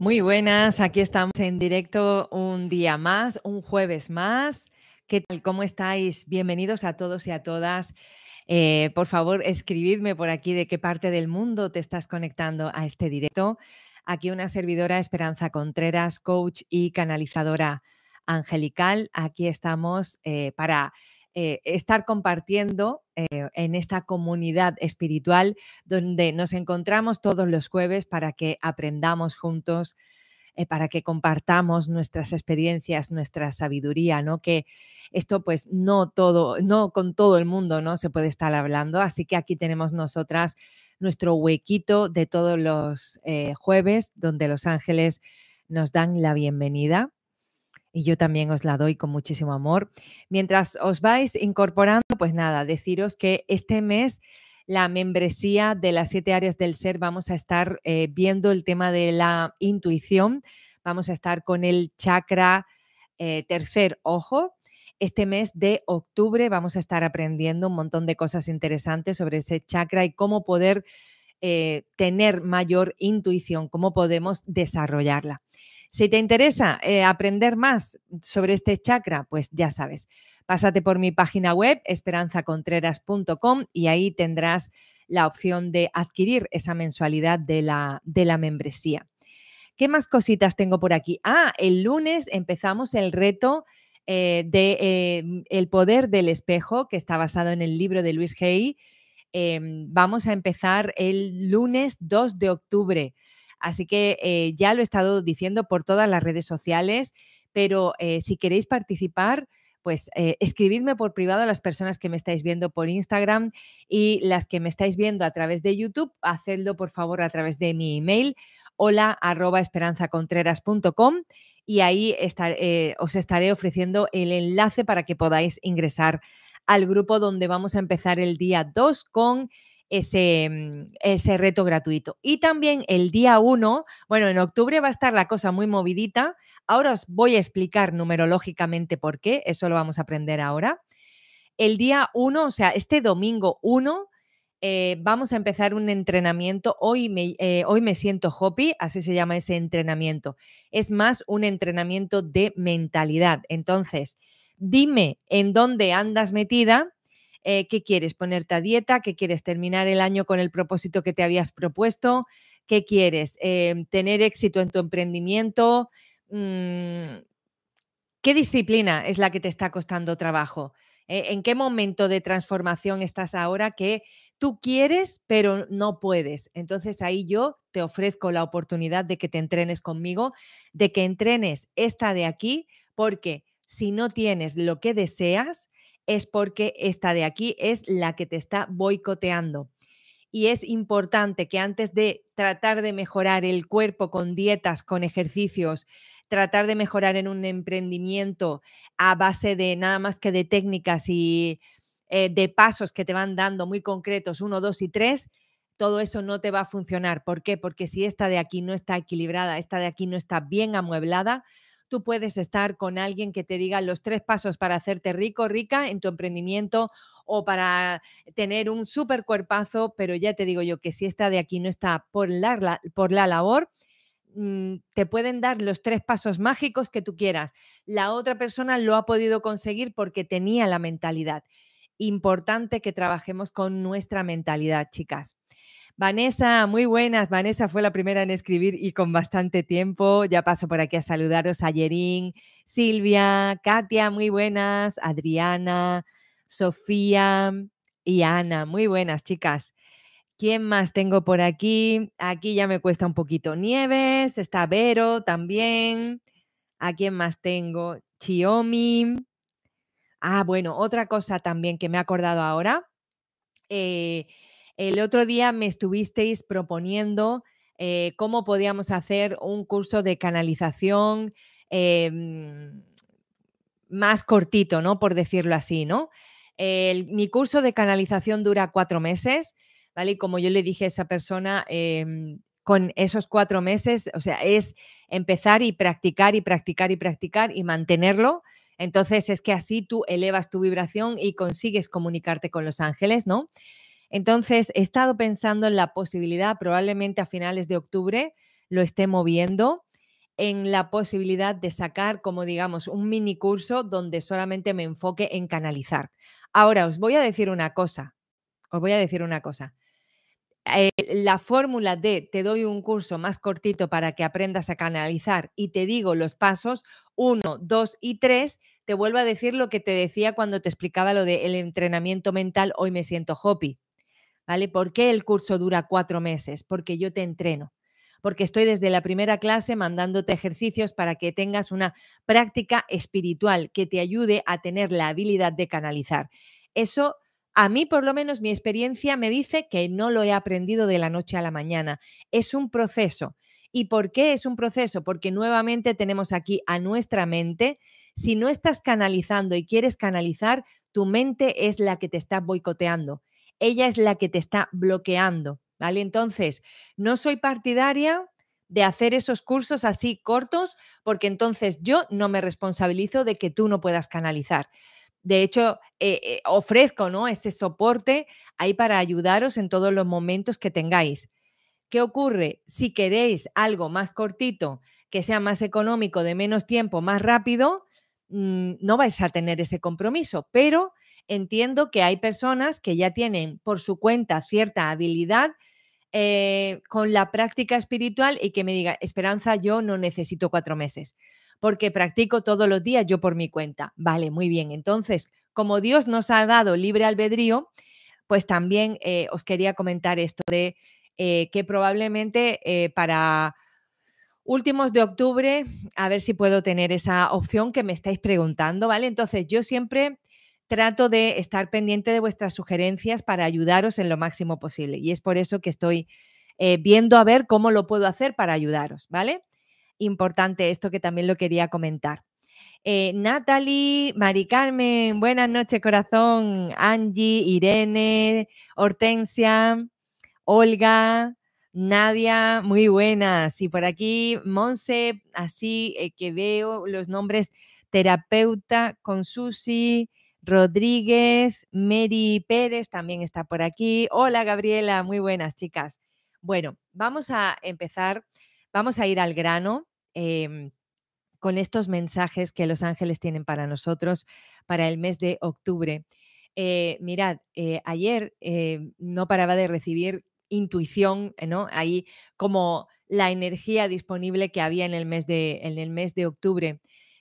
Muy buenas, aquí estamos en directo un día más, un jueves más. ¿Qué tal? ¿Cómo estáis? Bienvenidos a todos y a todas. Eh, por favor, escribidme por aquí de qué parte del mundo te estás conectando a este directo. Aquí una servidora, Esperanza Contreras, coach y canalizadora angelical. Aquí estamos eh, para eh, estar compartiendo eh, en esta comunidad espiritual donde nos encontramos todos los jueves para que aprendamos juntos, eh, para que compartamos nuestras experiencias, nuestra sabiduría, ¿no? Que esto pues no todo, no con todo el mundo, ¿no? Se puede estar hablando, así que aquí tenemos nosotras nuestro huequito de todos los jueves donde los ángeles nos dan la bienvenida y yo también os la doy con muchísimo amor. Mientras os vais incorporando, pues nada, deciros que este mes la membresía de las siete áreas del ser vamos a estar eh, viendo el tema de la intuición, vamos a estar con el chakra eh, tercer ojo. Este mes de octubre vamos a estar aprendiendo un montón de cosas interesantes sobre ese chakra y cómo poder eh, tener mayor intuición, cómo podemos desarrollarla. Si te interesa eh, aprender más sobre este chakra, pues ya sabes, pásate por mi página web esperanzacontreras.com y ahí tendrás la opción de adquirir esa mensualidad de la, de la membresía. ¿Qué más cositas tengo por aquí? Ah, el lunes empezamos el reto eh, de eh, El poder del espejo, que está basado en el libro de Luis Hay. Em, vamos a empezar el lunes 2 de octubre. Así que eh, ya lo he estado diciendo por todas las redes sociales, pero eh, si queréis participar, pues eh, escribidme por privado a las personas que me estáis viendo por Instagram y las que me estáis viendo a través de YouTube, hacedlo por favor a través de mi email hola y ahí os estaré ofreciendo el enlace para que podáis ingresar al grupo donde vamos a empezar el día 2 con ese, mm, ese reto gratuito. Y también el día 1, bueno, en octubre va a estar la cosa muy movidita. Ahora os voy a explicar numerológicamente por qué, eso lo vamos a aprender ahora. El día 1, o sea, este domingo 1, eh, vamos a empezar un entrenamiento. Hoy me, eh, hoy me siento Hopi, así se llama ese entrenamiento. Es más un entrenamiento de mentalidad. Entonces, dime en dónde andas metida eh, qué quieres, ponerte a dieta, qué quieres, terminar el año con el propósito que te habías propuesto, qué quieres, em, tener éxito en tu emprendimiento, mm, qué disciplina es la que te está costando trabajo. Eh, ¿En qué momento de transformación estás ahora que tú quieres, pero no puedes? Entonces ahí yo te ofrezco la oportunidad de que te entrenes conmigo, de que entrenes esta de aquí, porque si no tienes lo que deseas, es porque esta de aquí es la que te está boicoteando. Y es importante que antes de tratar de mejorar el cuerpo con dietas, con ejercicios, tratar de mejorar en un emprendimiento a base de nada más que de técnicas y eh, de pasos que te van dando muy concretos, uno, dos y tres, todo eso no te va a funcionar. ¿Por qué? Porque si esta de aquí no está equilibrada, esta de aquí no está bien amueblada, tú puedes estar con alguien que te diga los tres pasos para hacerte rico, rica en tu emprendimiento o para tener un súper cuerpazo, pero ya te digo yo que si esta de aquí no está por la, por la labor, mm, te pueden dar los tres pasos mágicos que tú quieras. La otra persona lo ha podido conseguir porque tenía la mentalidad. Importante que trabajemos con nuestra mentalidad, chicas. Vanessa, muy buenas. Vanessa fue la primera en escribir y con bastante tiempo. Ya paso por aquí a saludaros a Yerín, Silvia, Katia, muy buenas, Adriana, Sofía y Ana, muy buenas, chicas. ¿Quién más tengo por aquí? Aquí ya me cuesta un poquito. Nieves, está Vero también. ¿A quién más tengo? Chiomi. Ah, bueno, otra cosa también que me he acordado ahora. Eh, el otro día me estuvisteis proponiendo eh, cómo podíamos hacer un curso de canalización em, más cortito, ¿no? Por decirlo así, ¿no? mi curso de canalización dura cuatro meses, ¿vale? Y como yo le dije a esa persona, em, con esos cuatro meses, o sea, es empezar y practicar y practicar y practicar y mantenerlo. Entonces es que así tú elevas tu vibración y consigues comunicarte con los ángeles, ¿no? Entonces, he estado pensando en la posibilidad, probablemente a finales de octubre lo esté moviendo, en la posibilidad de sacar como digamos un mini curso donde solamente me enfoque en canalizar. Ahora os voy a decir una cosa, os voy a decir una cosa. Eh, la fórmula de te doy un curso más cortito para que aprendas a canalizar y te digo los pasos 1, 2 y 3, te vuelvo a decir lo que te decía cuando te explicaba lo del entrenamiento mental, hoy me siento hoppy. ¿Vale? ¿Por qué el curso dura cuatro meses? Porque yo te entreno porque estoy desde la primera clase mandándote ejercicios para que tengas una práctica espiritual que te ayude a tener la habilidad de canalizar. Eso a mí, por lo menos, mi experiencia me dice que no lo he aprendido de la noche a la mañana. Es un proceso. ¿Y por qué es un proceso? Porque nuevamente tenemos aquí a nuestra mente. Si no estás canalizando y quieres canalizar, tu mente es la que te está boicoteando. Ella es la que te está bloqueando. ¿Vale? Entonces, no soy partidaria de hacer esos cursos así cortos, porque entonces yo no me responsabilizo de que tú no puedas canalizar. De hecho, eh, eh, ofrezco ¿no? ese soporte ahí para ayudaros en todos los momentos que tengáis. ¿Qué ocurre? Si queréis algo más cortito, que sea más económico, de menos tiempo, más rápido, mm, no vais a tener ese compromiso, pero entiendo que hay personas que ya tienen por su cuenta cierta habilidad eh, con la práctica espiritual y que me diga, Esperanza, yo no necesito cuatro meses porque practico todos los días yo por mi cuenta. Vale, muy bien. Entonces, como Dios nos ha dado libre albedrío, pues también eh, os quería comentar esto de eh, que probablemente eh, para últimos de octubre, a ver si puedo tener esa opción que me estáis preguntando, ¿vale? Entonces, yo siempre trato de estar pendiente de vuestras sugerencias para ayudaros en lo máximo posible. Y es por eso que estoy viendo a ver cómo lo puedo hacer para ayudaros, ¿vale? Importante esto que también lo quería comentar. Eh, Natalie, Mari Carmen, buenas noches, corazón. Angie, Irene, Hortensia, Olga, Nadia, muy buenas. Y por aquí, Monse, así eh, que veo los nombres terapeuta con Susi, Rodríguez, Mary Pérez también está por aquí. Hola, Gabriela, muy buenas, chicas. Bueno, vamos a empezar, vamos a ir al grano. Em, con estos mensajes que los ángeles tienen para nosotros para el mes de octubre. Eh, mirad, eh, ayer eh, no paraba de recibir intuición, ¿no? Ahí como la energía disponible que había en el mes de, en el mes de octubre,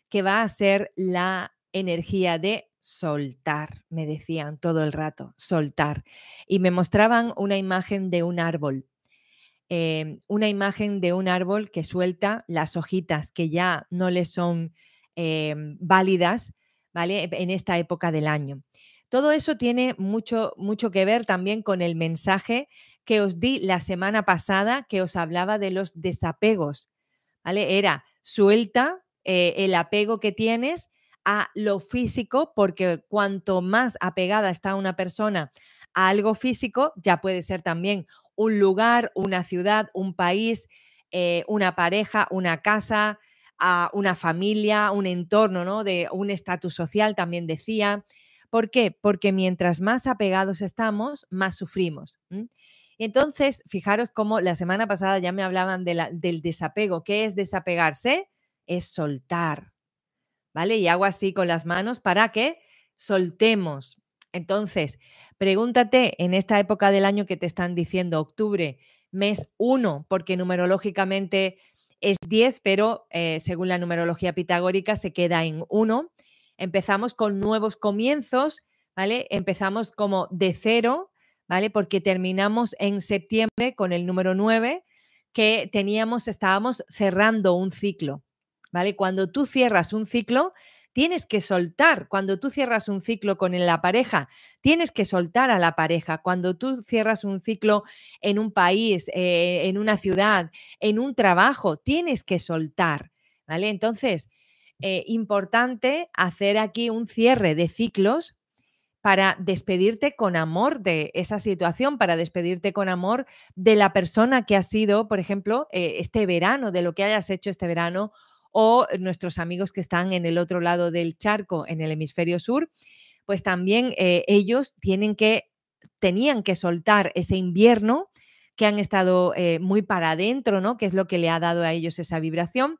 que va a ser la energía de soltar, me decían todo el rato, soltar. Y me mostraban una imagen de un árbol Em, una imagen de un árbol que suelta las hojitas que ya no le son em, válidas, ¿vale? En esta época del año. Todo eso tiene mucho, mucho que ver también con el mensaje que os di la semana pasada que os hablaba de los desapegos, ¿vale? Era suelta eh, el apego que tienes a lo físico, porque cuanto más apegada está una persona a algo físico, ya puede ser también un lugar, una ciudad, un país, eh, una pareja, una casa, a una familia, un entorno, ¿no? De un estatus social, también decía. ¿Por qué? Porque mientras más apegados estamos, más sufrimos. Entonces, fijaros cómo la semana pasada ya me hablaban del desapego. ¿Qué es desapegarse? Es soltar. ¿Vale? Y hago así con las manos para que soltemos, entonces, pregúntate en esta época del año que te están diciendo octubre, mes 1, porque numerológicamente es 10, pero eh, según la numerología pitagórica se queda en 1. Empezamos con nuevos comienzos, ¿vale? Empezamos como de cero, ¿vale? Porque terminamos en septiembre con el número 9, que teníamos, estábamos cerrando un ciclo, ¿vale? Cuando tú cierras un ciclo, tienes que soltar. Cuando tú cierras un ciclo con la pareja, tienes que soltar a la pareja. Cuando tú cierras un ciclo en un país, eh, en una ciudad, en un trabajo, tienes que soltar. ¿Vale? Entonces, eh, importante hacer aquí un cierre de ciclos para despedirte con amor de esa situación, para despedirte con amor de la persona que ha sido, por ejemplo, eh, este verano, de lo que hayas hecho este verano o nuestros amigos que están en el otro lado del charco, en el hemisferio sur, pues también eh, ellos tienen que, tenían que soltar ese invierno que han estado eh, muy para adentro, ¿no? Que es lo que le ha dado a ellos esa vibración.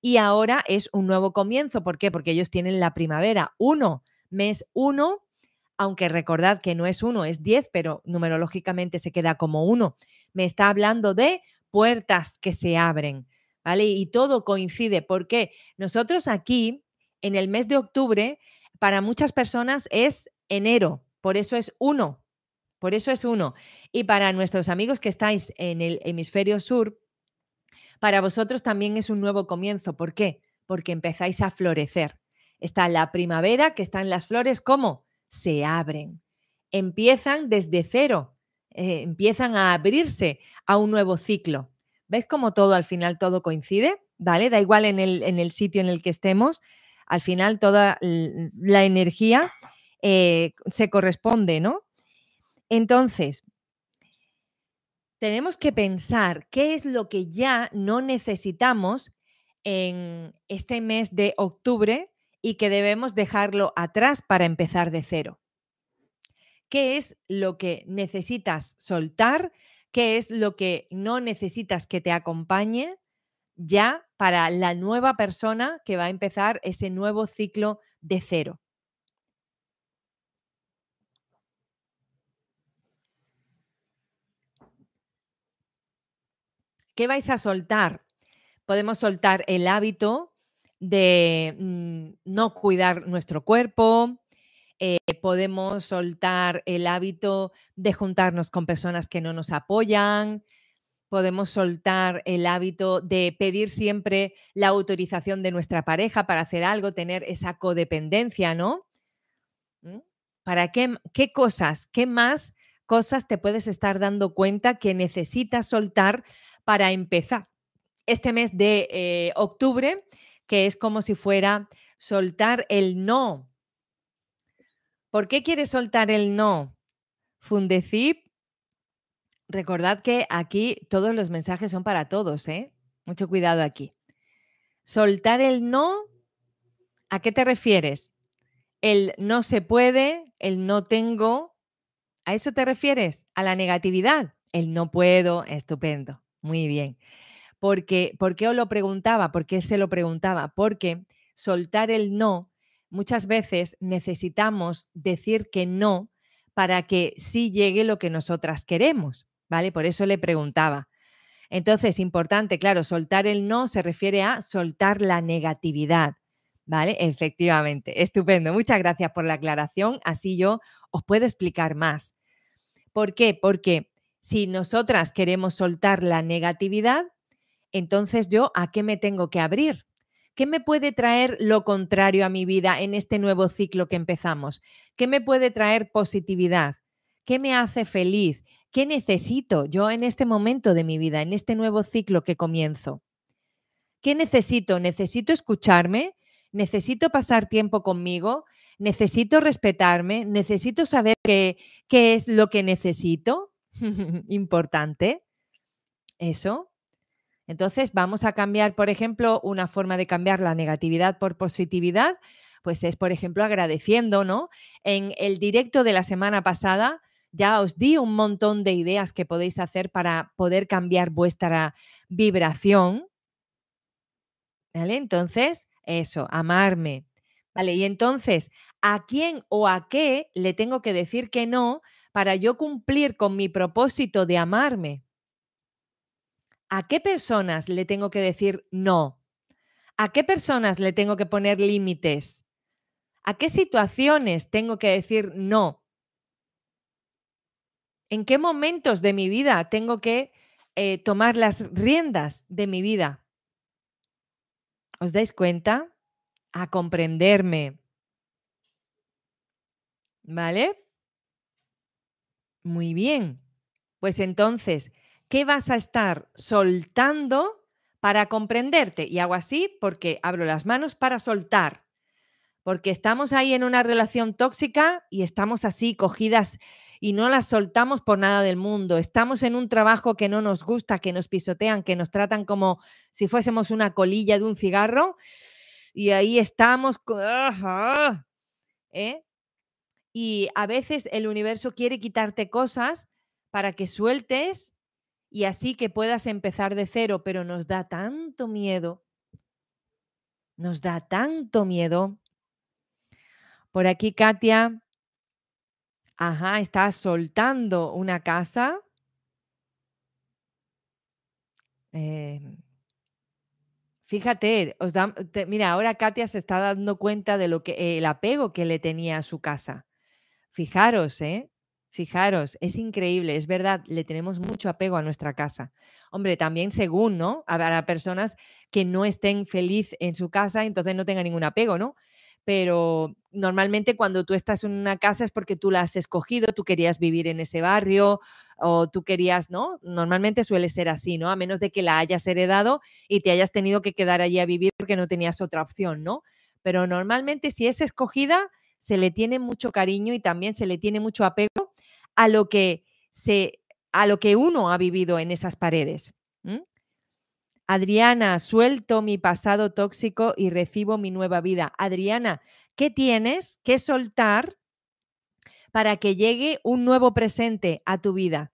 y ahora es un nuevo comienzo. ¿Por qué? Porque ellos tienen la primavera. Uno, mes uno, aunque recordad que no es uno, es diez, pero numerológicamente se queda como uno. Me está hablando de puertas que se abren, ¿vale? Y todo coincide. porque Nosotros aquí, en el mes de octubre, para muchas personas es enero, por eso es uno, por eso es uno. Y para nuestros amigos que estáis en el hemisferio sur, para vosotros también es un nuevo comienzo. ¿Por qué? Porque empezáis a florecer. Está la primavera, que están las flores, ¿cómo? Se abren. Empiezan desde cero, eh, empiezan a abrirse a un nuevo ciclo. ¿Ves cómo todo al final todo coincide? ¿Vale? Da igual en el, en el sitio en el que estemos, al final toda la energía eh, se corresponde, ¿no? Entonces, tenemos que pensar qué es lo que ya no necesitamos en este mes de octubre y que debemos dejarlo atrás para empezar de cero. ¿Qué es lo que necesitas soltar? ¿Qué es lo que no necesitas que te acompañe ya para la nueva persona que va a empezar ese nuevo ciclo de cero? ¿Qué vais a soltar? Podemos soltar el hábito de mm, no cuidar nuestro cuerpo, eh, podemos soltar el hábito de juntarnos con personas que no nos apoyan, podemos soltar el hábito de pedir siempre la autorización de nuestra pareja para hacer algo, tener esa codependencia, ¿no? ¿Mm? ¿Para qué, qué cosas, qué más cosas te puedes estar dando cuenta que necesitas soltar para empezar este mes de eh, octubre, que es como si fuera soltar el no. ¿Por qué quieres soltar el no? Fundecip, recordad que aquí todos los mensajes son para todos, ¿eh? Mucho cuidado aquí. Soltar el no, ¿a qué te refieres? El no se puede, el no tengo, ¿a eso te refieres? ¿A la negatividad? El no puedo, estupendo. Muy bien. Porque, ¿Por qué os lo preguntaba? ¿Por qué se lo preguntaba? Porque soltar el no, muchas veces necesitamos decir que no para que sí llegue lo que nosotras queremos, ¿vale? Por eso le preguntaba. Entonces, importante, claro, soltar el no se refiere a soltar la negatividad, ¿vale? Efectivamente, estupendo. Muchas gracias por la aclaración, así yo os puedo explicar más. ¿Por qué? Porque si nosotras queremos soltar la negatividad, entonces yo a qué me tengo que abrir? ¿Qué me puede traer lo contrario a mi vida en este nuevo ciclo que empezamos? ¿Qué me puede traer positividad? ¿Qué me hace feliz? ¿Qué necesito yo en este momento de mi vida, en este nuevo ciclo que comienzo? ¿Qué necesito? ¿Necesito escucharme? ¿Necesito pasar tiempo conmigo? ¿Necesito respetarme? ¿Necesito saber qué, qué es lo que necesito? Importante. Eso. Entonces, vamos a cambiar, por ejemplo, una forma de cambiar la negatividad por positividad, pues es, por ejemplo, agradeciendo, ¿no? En el directo de la semana pasada ya os di un montón de ideas que podéis hacer para poder cambiar vuestra vibración. ¿Vale? Entonces, eso, amarme. Vale, y entonces, ¿a quién o a qué le tengo que decir que no para yo cumplir con mi propósito de amarme? ¿A qué personas le tengo que decir no? ¿A qué personas le tengo que poner límites? ¿A qué situaciones tengo que decir no? ¿En qué momentos de mi vida tengo que eh, tomar las riendas de mi vida? ¿Os dais cuenta? A comprenderme. ¿Vale? Muy bien. Pues entonces, ¿qué vas a estar soltando para comprenderte? Y hago así porque abro las manos para soltar. Porque estamos ahí en una relación tóxica y estamos así cogidas y no las soltamos por nada del mundo. Estamos en un trabajo que no nos gusta, que nos pisotean, que nos tratan como si fuésemos una colilla de un cigarro y ahí estamos. ¿eh? Y a veces el universo quiere quitarte cosas para que sueltes y así que puedas empezar de cero, pero nos da tanto miedo. Nos da tanto miedo. Por aquí, Katia. Ajá, está soltando una casa. Em, fíjate, os da, mira, ahora Katia se está dando cuenta de lo que el apego que le tenía a su casa. Fijaros, ¿eh? Fijaros, es increíble, es verdad, le tenemos mucho apego a nuestra casa. Hombre, también según, ¿no? Habrá personas que no estén feliz en su casa, entonces no tengan ningún apego, ¿no? Pero normalmente cuando tú estás en una casa es porque tú la has escogido, tú querías vivir en ese barrio o tú querías, ¿no? Normalmente suele ser así, ¿no? A menos de que la hayas heredado y te hayas tenido que quedar allí a vivir porque no tenías otra opción, ¿no? Pero normalmente si es escogida, se le tiene mucho cariño y también se le tiene mucho apego a lo que, se, a lo que uno ha vivido en esas paredes. Adriana, suelto mi pasado tóxico y recibo mi nueva vida. Adriana, ¿qué tienes que soltar para que llegue un nuevo presente a tu vida?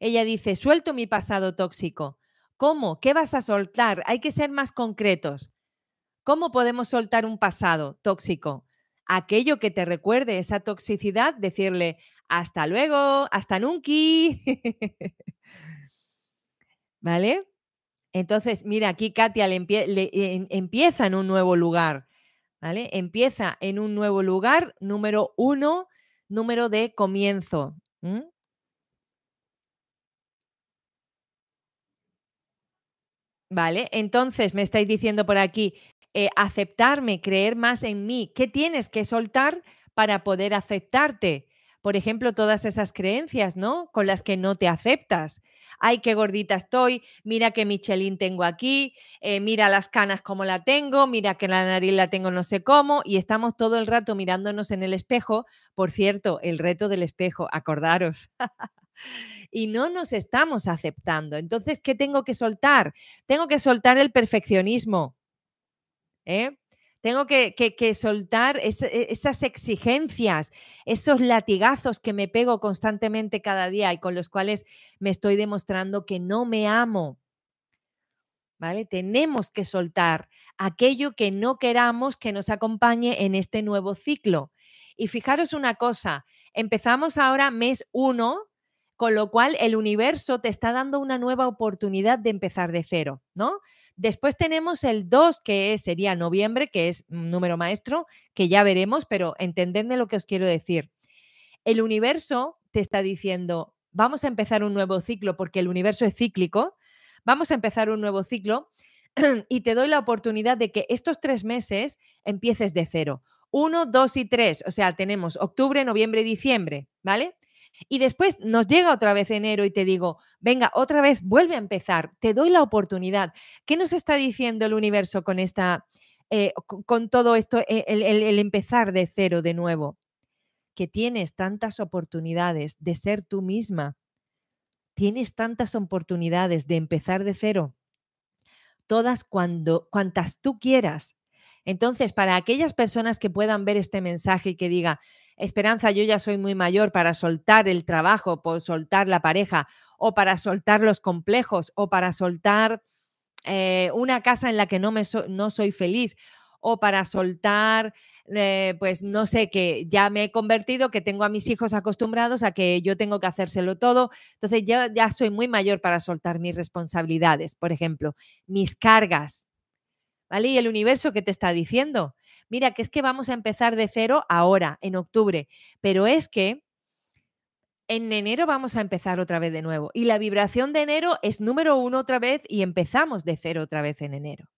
Ella dice, suelto mi pasado tóxico. ¿Cómo? ¿Qué vas a soltar? Hay que ser más concretos. ¿Cómo podemos soltar un pasado tóxico? Aquello que te recuerde esa toxicidad, decirle, hasta luego, hasta nunca. ¿Vale? Entonces, mira, aquí Katia le, empieza en un nuevo lugar, ¿vale? Empieza en un nuevo lugar, número uno, número de comienzo. Vale, entonces me estáis diciendo por aquí, eh, aceptarme, creer más en mí. ¿Qué tienes que soltar para poder aceptarte? Por ejemplo, todas esas creencias, ¿no? Con las que no te aceptas ay, qué gordita estoy, mira qué Michelin tengo aquí, eh, mira las canas como la tengo, mira que la nariz la tengo no sé cómo, y estamos todo el rato mirándonos en el espejo. Por cierto, el reto del espejo, acordaros. y no nos estamos aceptando. Entonces, ¿qué tengo que soltar? Tengo que soltar el perfeccionismo. ¿eh? Tengo que, soltar e, esas exigencias, esos latigazos que me pego constantemente cada día y con los cuales me estoy demostrando que no me amo. ¿Vale? Tenemos que soltar aquello que no queramos que nos acompañe en este nuevo ciclo. Y fijaros una cosa, empezamos ahora mes 1 con lo cual el universo te está dando una nueva oportunidad de empezar de cero, ¿no? Después tenemos el 2, que sería noviembre, que es un número maestro, que ya veremos, pero entendedme lo que os quiero decir. El universo te está diciendo, vamos a empezar un nuevo ciclo, porque el universo es cíclico, vamos a empezar un nuevo ciclo y te doy la oportunidad de que estos tres meses empieces de cero. Uno, dos y tres, o sea, tenemos octubre, noviembre y diciembre, ¿vale? Y después nos llega otra vez enero y te digo, venga, otra vez vuelve a empezar, te doy la oportunidad. ¿Qué nos está diciendo el universo con esta, eh, con, todo esto, eh, el, empezar de cero de nuevo? Que tienes tantas oportunidades de ser tú misma. Tienes tantas oportunidades de empezar de cero. Todas cuando, cuantas tú quieras. Entonces, para aquellas personas que puedan ver este mensaje y que diga, Esperanza, yo ya soy muy mayor para soltar el trabajo, por soltar la pareja, o para soltar los complejos, o para soltar eh, una casa en la que no, me no soy feliz, o para soltar, eh, pues no sé, que ya me he convertido, que tengo a mis hijos acostumbrados a que yo tengo que hacérselo todo. Entonces yo ya soy muy mayor para soltar mis responsabilidades, por ejemplo, mis cargas. Y el universo que te está diciendo, mira, que es que vamos a empezar de cero ahora, en octubre, pero es que en enero vamos a empezar otra vez de nuevo. Y la vibración de enero es número uno otra vez y empezamos de cero otra vez en enero.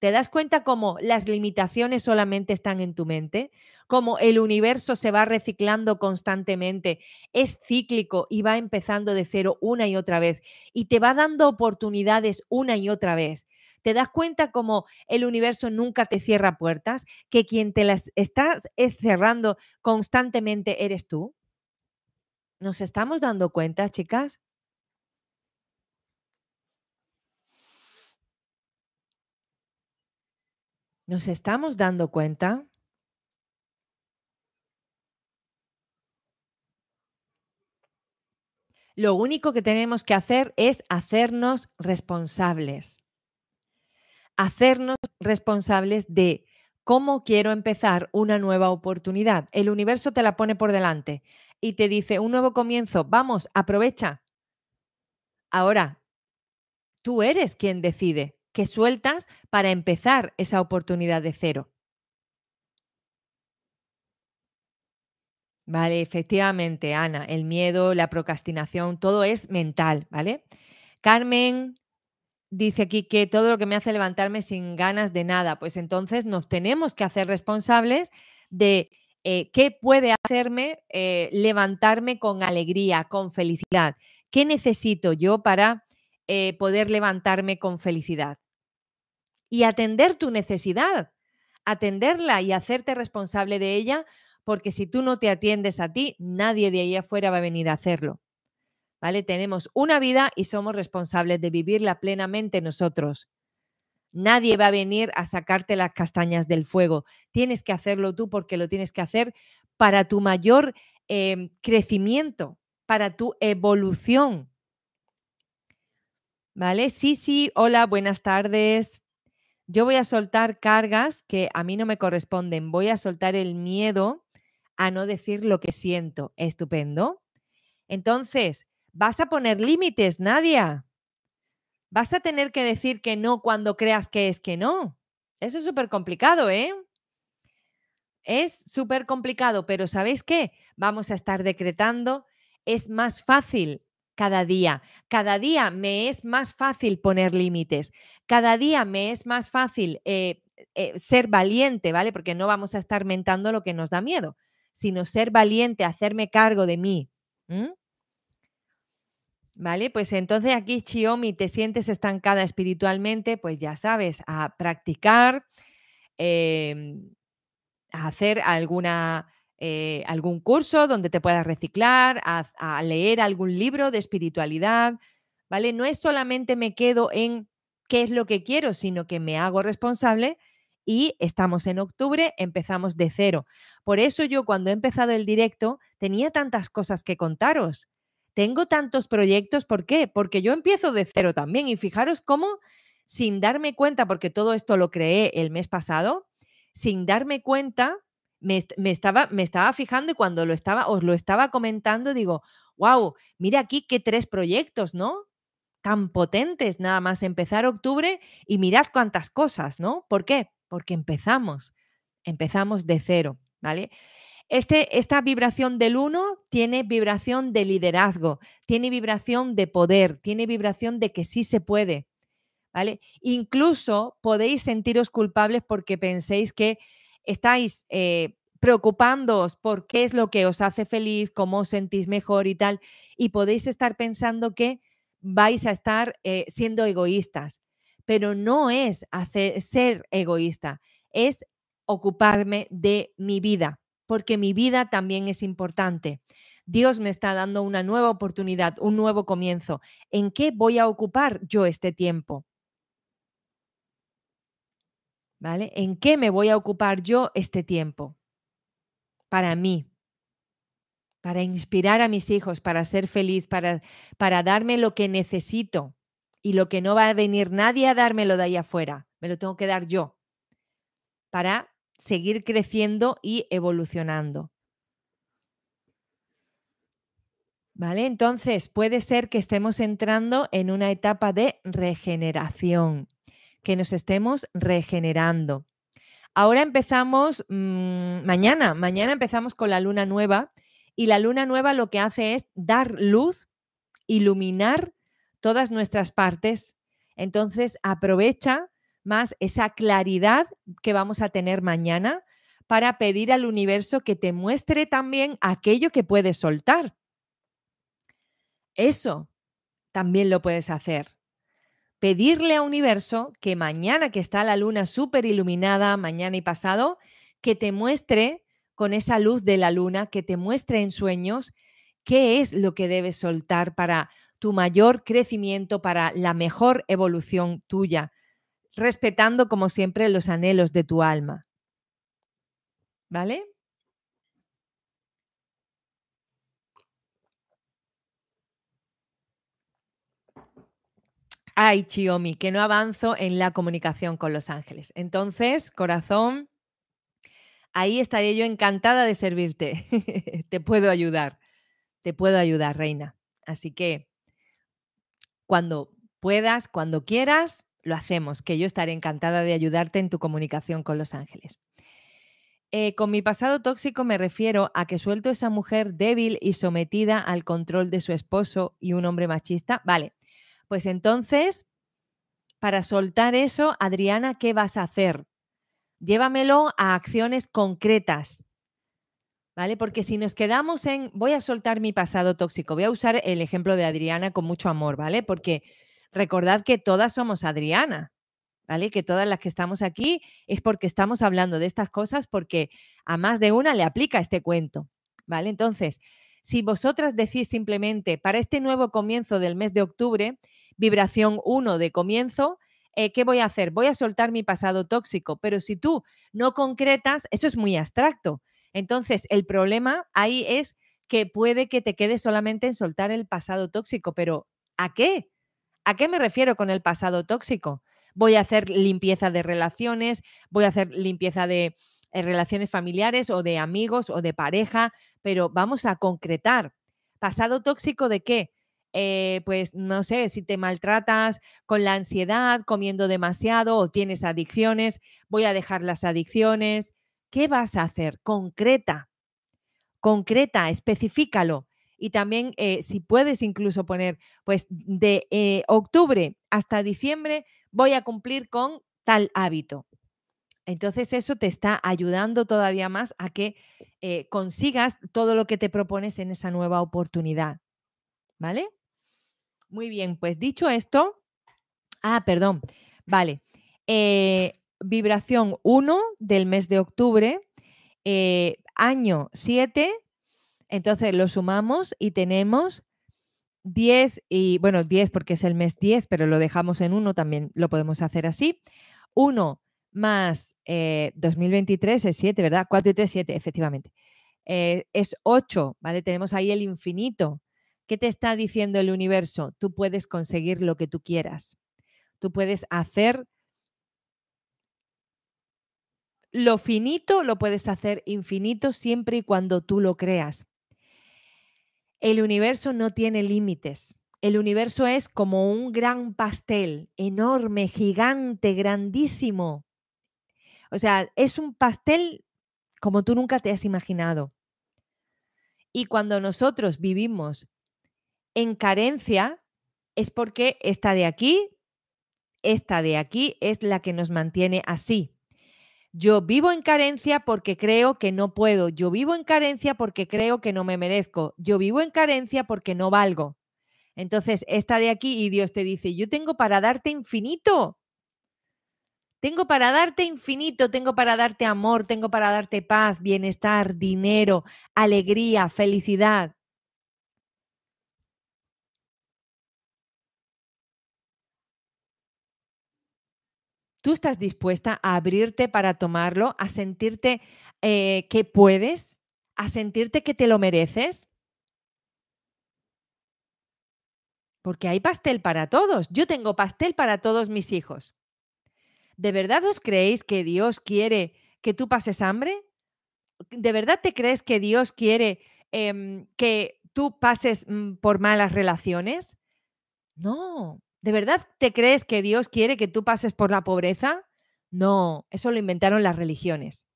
¿Te das cuenta cómo las limitaciones solamente están en tu mente? Cómo el universo se va reciclando constantemente, es cíclico y va empezando de cero una y otra vez y te va dando oportunidades una y otra vez. ¿Te das cuenta cómo el universo nunca te cierra puertas? Que quien te las estás cerrando constantemente eres tú. ¿Nos estamos dando cuenta, chicas? ¿Nos estamos dando cuenta? Lo único que tenemos que hacer es hacernos responsables. Hacernos responsables de cómo quiero empezar una nueva oportunidad. El universo te la pone por delante y te dice un nuevo comienzo, vamos, aprovecha. Ahora, tú eres quien decide qué sueltas para empezar esa oportunidad de cero. Vale, efectivamente, Ana, el miedo, la procrastinación, todo es mental, ¿vale? Carmen dice aquí que todo lo que me hace levantarme sin ganas de nada, pues entonces nos tenemos que hacer responsables de eh, qué puede hacerme eh, levantarme con alegría, con felicidad. ¿Qué necesito yo para eh, poder levantarme con felicidad? Y atender tu necesidad, atenderla y hacerte responsable de ella, porque si tú no te atiendes a ti, nadie de ahí afuera va a venir a hacerlo. ¿Vale? Tenemos una vida y somos responsables de vivirla plenamente nosotros. Nadie va a venir a sacarte las castañas del fuego. Tienes que hacerlo tú porque lo tienes que hacer para tu mayor em, crecimiento, para tu evolución. ¿Vale? Sí, sí, hola, buenas tardes. Yo voy a soltar cargas que a mí no me corresponden. Voy a soltar el miedo a no decir lo que siento. Estupendo. Entonces, Vas a poner límites, Nadia. Vas a tener que decir que no cuando creas que es que no. Eso es súper complicado, ¿eh? Es súper complicado, pero ¿sabéis qué? Vamos a estar decretando. Es más fácil cada día. Cada día me es más fácil poner límites. Cada día me es más fácil eh, eh, ser valiente, ¿vale? Porque no vamos a estar mentando lo que nos da miedo, sino ser valiente, hacerme cargo de mí. ¿Vale? Pues entonces aquí, Chiomi, te sientes estancada espiritualmente, pues ya sabes, a practicar, em, a hacer alguna, eh, algún curso donde te puedas reciclar, a, a, leer algún libro de espiritualidad, ¿vale? No es solamente me quedo en qué es lo que quiero, sino que me hago responsable y estamos en octubre, empezamos de cero. Por eso yo cuando he empezado el directo tenía tantas cosas que contaros tengo tantos proyectos, ¿por qué? Porque yo empiezo de cero también y fijaros cómo, sin darme cuenta, porque todo esto lo creé el mes pasado, sin darme cuenta, me, estaba, me estaba fijando y cuando lo estaba, os lo estaba comentando, digo, wow, mira aquí qué tres proyectos, ¿no? Tan potentes, nada más empezar octubre y mirad cuántas cosas, ¿no? ¿Por qué? Porque empezamos, empezamos de cero, ¿vale? Este, esta vibración del uno tiene vibración de liderazgo, tiene vibración de poder, tiene vibración de que sí se puede. ¿vale? Incluso podéis sentiros culpables porque penséis que estáis eh, preocupándoos por qué es lo que os hace feliz, cómo os sentís mejor y tal, y podéis estar pensando que vais a estar eh, siendo egoístas, pero no es hacer, ser egoísta, es ocuparme de mi vida porque mi vida también es importante. Dios me está dando una nueva oportunidad, un nuevo comienzo. ¿En qué voy a ocupar yo este tiempo? ¿Vale? ¿En qué me voy a ocupar yo este tiempo? Para mí, para inspirar a mis hijos, para ser feliz, para, para darme lo que necesito y lo que no va a venir nadie a dármelo de ahí afuera, me lo tengo que dar yo, para seguir creciendo y evolucionando. ¿Vale? Entonces, puede ser que estemos entrando en una etapa de regeneración, que nos estemos regenerando. Ahora empezamos mm, mañana, mañana empezamos con la luna nueva y la luna nueva lo que hace es dar luz, iluminar todas nuestras partes. Entonces, aprovecha más esa claridad que vamos a tener mañana para pedir al universo que te muestre también aquello que puedes soltar. Eso también lo puedes hacer. Pedirle al universo que mañana que está la luna súper iluminada, mañana y pasado, que te muestre con esa luz de la luna, que te muestre en sueños qué es lo que debes soltar para tu mayor crecimiento, para la mejor evolución tuya, respetando como siempre los anhelos de tu alma. ¿Vale? Ay, Chiomi, que no avanzo en la comunicación con los ángeles. Entonces, corazón, ahí estaré yo encantada de servirte. te puedo ayudar, te puedo ayudar, reina. Así que cuando puedas, cuando quieras, lo hacemos, que yo estaré encantada de ayudarte en tu comunicación con los ángeles. Eh, con mi pasado tóxico me refiero a que suelto esa mujer débil y sometida al control de su esposo y un hombre machista. Vale, pues entonces, para soltar eso, Adriana, ¿qué vas a hacer? Llévamelo a acciones concretas. ¿Vale? Porque si nos quedamos en voy a soltar mi pasado tóxico, voy a usar el ejemplo de Adriana con mucho amor, ¿vale? Porque recordad que todas somos Adriana. ¿vale? Que todas las que estamos aquí es porque estamos hablando de estas cosas porque a más de una le aplica este cuento, ¿vale? Entonces, si vosotras decís simplemente para este nuevo comienzo del mes de octubre, vibración 1 de comienzo, eh, ¿qué voy a hacer? Voy a soltar mi pasado tóxico, pero si tú no concretas, eso es muy abstracto. Entonces, el problema ahí es que puede que te quedes solamente en soltar el pasado tóxico, pero ¿a qué? ¿A qué me refiero con el pasado tóxico? voy a hacer limpieza de relaciones, voy a hacer limpieza de eh, relaciones familiares o de amigos o de pareja, pero vamos a concretar. ¿Pasado tóxico de qué? Eh, pues no sé, si te maltratas con la ansiedad, comiendo demasiado o tienes adicciones, voy a dejar las adicciones. ¿Qué vas a hacer? Concreta, concreta, especifícalo. Y también, eh, si puedes incluso poner, pues de octubre hasta diciembre voy a cumplir con tal hábito. Entonces eso te está ayudando todavía más a que eh, consigas todo lo que te propones en esa nueva oportunidad. ¿Vale? Muy bien, pues dicho esto, ah, perdón, vale. Eh, vibración 1 del mes de octubre, eh, año 7, entonces lo sumamos y tenemos 10 y, bueno, 10 porque es el mes 10, pero lo dejamos en 1, también lo podemos hacer así. 1 más 2023 eh, es 7, ¿verdad? 4 y 3, 7, efectivamente. Eh, es 8, ¿vale? Tenemos ahí el infinito. ¿Qué te está diciendo el universo? Tú puedes conseguir lo que tú quieras. Tú puedes hacer lo finito, lo puedes hacer infinito siempre y cuando tú lo creas. El universo no tiene límites. El universo es como un gran pastel, enorme, gigante, grandísimo. O sea, es un pastel como tú nunca te has imaginado. Y cuando nosotros vivimos en carencia, es porque esta de aquí, esta de aquí es la que nos mantiene así. Yo vivo en carencia porque creo que no puedo. Yo vivo en carencia porque creo que no me merezco. Yo vivo en carencia porque no valgo. Entonces, esta de aquí y Dios te dice, yo tengo para darte infinito. Tengo para darte infinito, tengo para darte amor, tengo para darte paz, bienestar, dinero, alegría, felicidad. ¿Tú estás dispuesta a abrirte para tomarlo, a sentirte eh, que puedes, a sentirte que te lo mereces? Porque hay pastel para todos. Yo tengo pastel para todos mis hijos. ¿De verdad os creéis que Dios quiere que tú pases hambre? ¿De verdad te crees que Dios quiere em, que tú pases mm, por malas relaciones? No, ¿De verdad te crees que Dios quiere que tú pases por la pobreza? No, eso lo inventaron las religiones.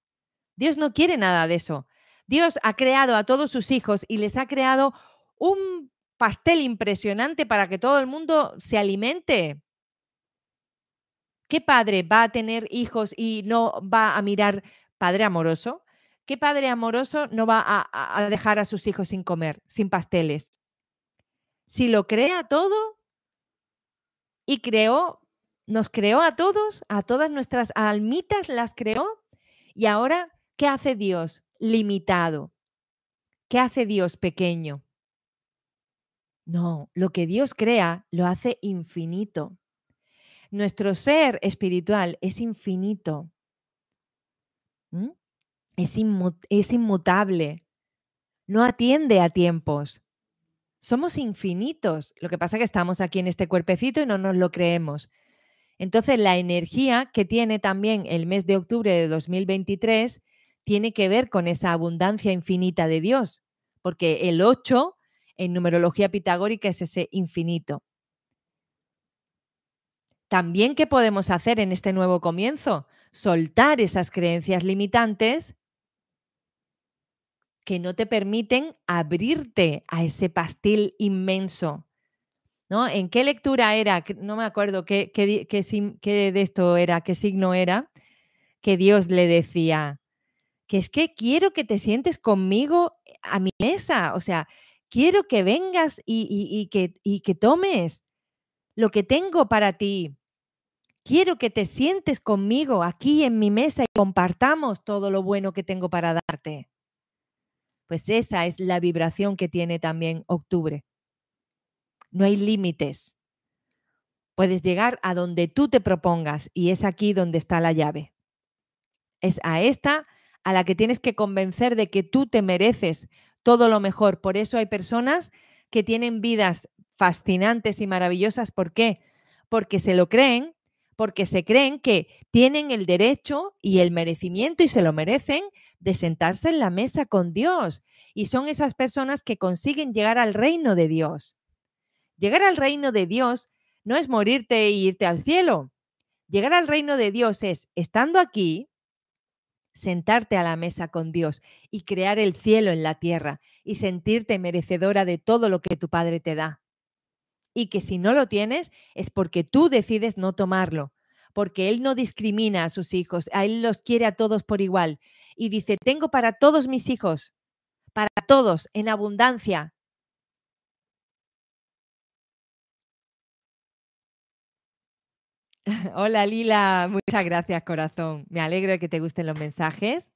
Dios no quiere nada de eso. Dios ha creado a todos sus hijos y les ha creado un pastel impresionante para que todo el mundo se alimente. ¿Qué padre va a tener hijos y no va a mirar padre amoroso? ¿Qué padre amoroso no va a, a dejar a sus hijos sin comer, sin pasteles? Si lo crea todo, y creó, nos creó a todos, a todas nuestras almitas las creó. Y ahora, ¿qué hace Dios? Limitado. ¿Qué hace Dios pequeño? No, lo que Dios crea lo hace infinito. Nuestro ser espiritual es infinito. Es, es inmutable. No atiende a tiempos. Somos infinitos. Lo que pasa es que estamos aquí en este cuerpecito y no nos lo creemos. Entonces, la energía que tiene también el mes de octubre de 2023 tiene que ver con esa abundancia infinita de Dios, porque el 8 en numerología pitagórica es ese infinito. También, ¿qué podemos hacer en este nuevo comienzo? Soltar esas creencias limitantes que no te permiten abrirte a ese pastel inmenso. ¿No? ¿En qué lectura era? No me acuerdo qué, qué, qué de esto era, qué signo era, que Dios le decía, que es que quiero que te sientes conmigo a mi mesa, o sea, quiero que vengas y, que, y que tomes lo que tengo para ti. Quiero que te sientes conmigo aquí en mi mesa y compartamos todo lo bueno que tengo para darte. Pues esa es la vibración que tiene también octubre. No hay límites. Puedes llegar a donde tú te propongas y es aquí donde está la llave. Es a esta a la que tienes que convencer de que tú te mereces todo lo mejor. Por eso hay personas que tienen vidas fascinantes y maravillosas. ¿Por qué? Porque se lo creen, porque se creen que tienen el derecho y el merecimiento y se lo merecen de sentarse en la mesa con Dios. Y son esas personas que consiguen llegar al reino de Dios. Llegar al reino de Dios no es morirte e irte al cielo. Llegar al reino de Dios es, estando aquí, sentarte a la mesa con Dios y crear el cielo en la tierra y sentirte merecedora de todo lo que tu Padre te da. Y que si no lo tienes es porque tú decides no tomarlo, porque Él no discrimina a sus hijos, a Él los quiere a todos por igual. Y dice, tengo para todos mis hijos, para todos, en abundancia. Hola Lila, muchas gracias corazón. Me alegro de que te gusten los mensajes.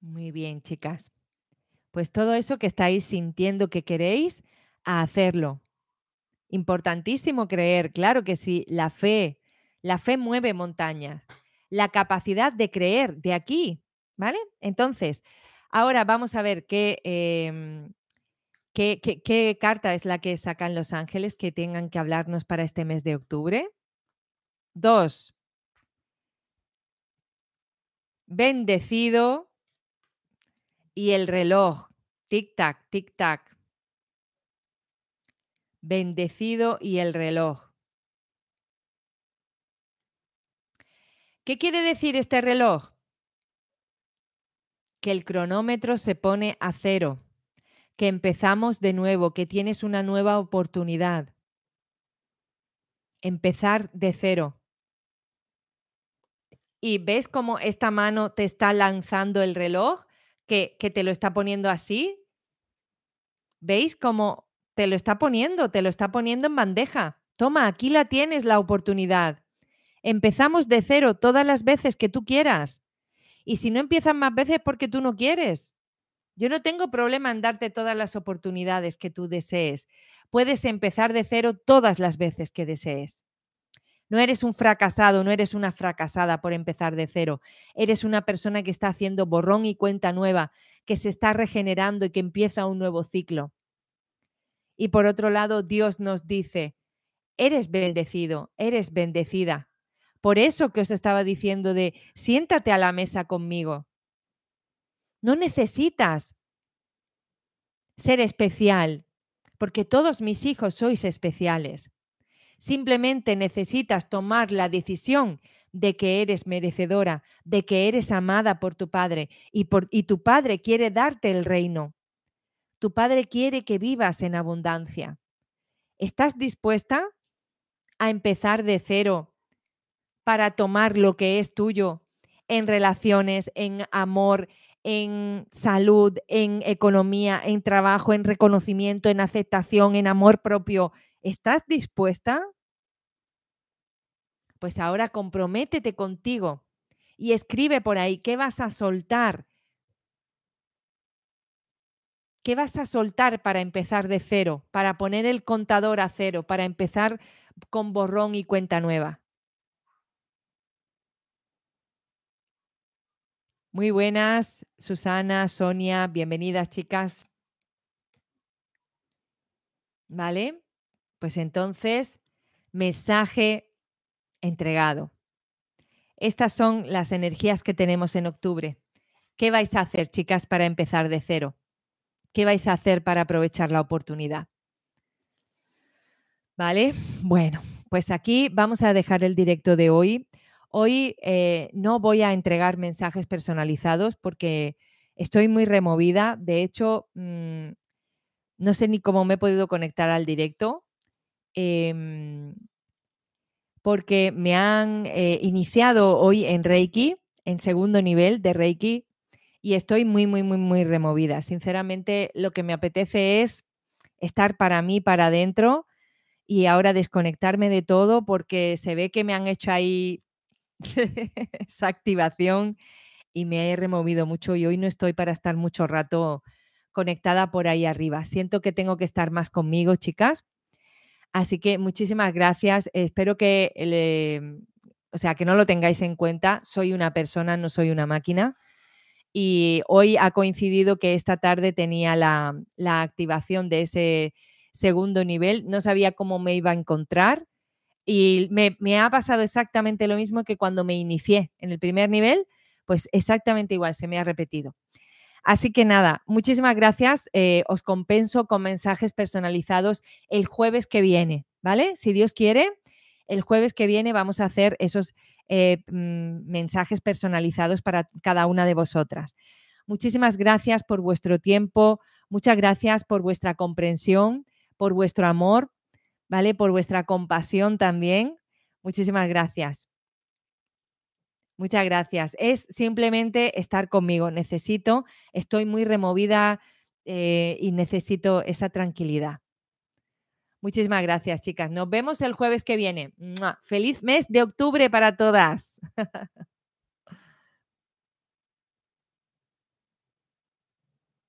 Muy bien, chicas. Pues todo eso que estáis sintiendo que queréis, a hacerlo. Importantísimo creer, claro que sí, la fe, la fe mueve montañas. La capacidad de creer de aquí, ¿vale? Entonces, Ahora vamos a ver em, qué, qué, carta es la que sacan los ángeles que tengan que hablarnos para este mes de octubre. Dos. Bendecido y el reloj. Tic-tac, tic-tac. Bendecido y el reloj. ¿Qué quiere decir este reloj? que el cronómetro se pone a cero, que empezamos de nuevo, que tienes una nueva oportunidad. Empezar de cero. Y ves cómo esta mano te está lanzando el reloj, que, que te lo está poniendo así. ¿Veis cómo te lo está poniendo? Te lo está poniendo en bandeja. Toma, aquí la tienes la oportunidad. Empezamos de cero todas las veces que tú quieras. Y si no empiezas más veces porque tú no quieres. Yo no tengo problema en darte todas las oportunidades que tú desees. Puedes empezar de cero todas las veces que desees. No eres un fracasado, no eres una fracasada por empezar de cero. Eres una persona que está haciendo borrón y cuenta nueva, que se está regenerando y que empieza un nuevo ciclo. Y por otro lado, Dios nos dice, eres bendecido, eres bendecida. Por eso que os estaba diciendo de siéntate a la mesa conmigo. No necesitas ser especial, porque todos mis hijos sois especiales. Simplemente necesitas tomar la decisión de que eres merecedora, de que eres amada por tu Padre y, por, y tu Padre quiere darte el reino. Tu Padre quiere que vivas en abundancia. ¿Estás dispuesta a empezar de cero para tomar lo que es tuyo en relaciones, en amor, en salud, en economía, en trabajo, en reconocimiento, en aceptación, en amor propio. ¿Estás dispuesta? Pues ahora comprométete contigo y escribe por ahí qué vas a soltar. ¿Qué vas a soltar para empezar de cero, para poner el contador a cero, para empezar con borrón y cuenta nueva? Muy buenas, Susana, Sonia, bienvenidas chicas. ¿Vale? Pues entonces, mensaje entregado. Estas son las energías que tenemos en octubre. ¿Qué vais a hacer, chicas, para empezar de cero? ¿Qué vais a hacer para aprovechar la oportunidad? ¿Vale? Bueno, pues aquí vamos a dejar el directo de hoy. Hoy eh, no voy a entregar mensajes personalizados porque estoy muy removida. De hecho, mm, no sé ni cómo me he podido conectar al directo. Em, porque me han eh, iniciado hoy en Reiki, en segundo nivel de Reiki, y estoy muy, muy, muy, muy removida. Sinceramente, lo que me apetece es estar para mí, para adentro, y ahora desconectarme de todo porque se ve que me han hecho ahí esa activación y me he removido mucho y hoy no estoy para estar mucho rato conectada por ahí arriba. Siento que tengo que estar más conmigo, chicas. Así que muchísimas gracias. Espero que, o sea, que no lo tengáis en cuenta. Soy una persona, no soy una máquina. Y hoy ha coincidido que esta tarde tenía la, la activación de ese segundo nivel. No sabía cómo me iba a encontrar. Y me, me, ha pasado exactamente lo mismo que cuando me inicié en el primer nivel, pues exactamente igual, se me ha repetido. Así que nada, muchísimas gracias. Eh, os compenso con mensajes personalizados el jueves que viene, ¿vale? Si Dios quiere, el jueves que viene vamos a hacer esos eh, mm, mensajes personalizados para cada una de vosotras. Muchísimas gracias por vuestro tiempo, muchas gracias por vuestra comprensión, por vuestro amor, ¿vale? Por vuestra compasión también. Muchísimas gracias. Muchas gracias. Es simplemente estar conmigo. Necesito, estoy muy removida eh, y necesito esa tranquilidad. Muchísimas gracias, chicas. Nos vemos el jueves que viene. Feliz mes de octubre para todas.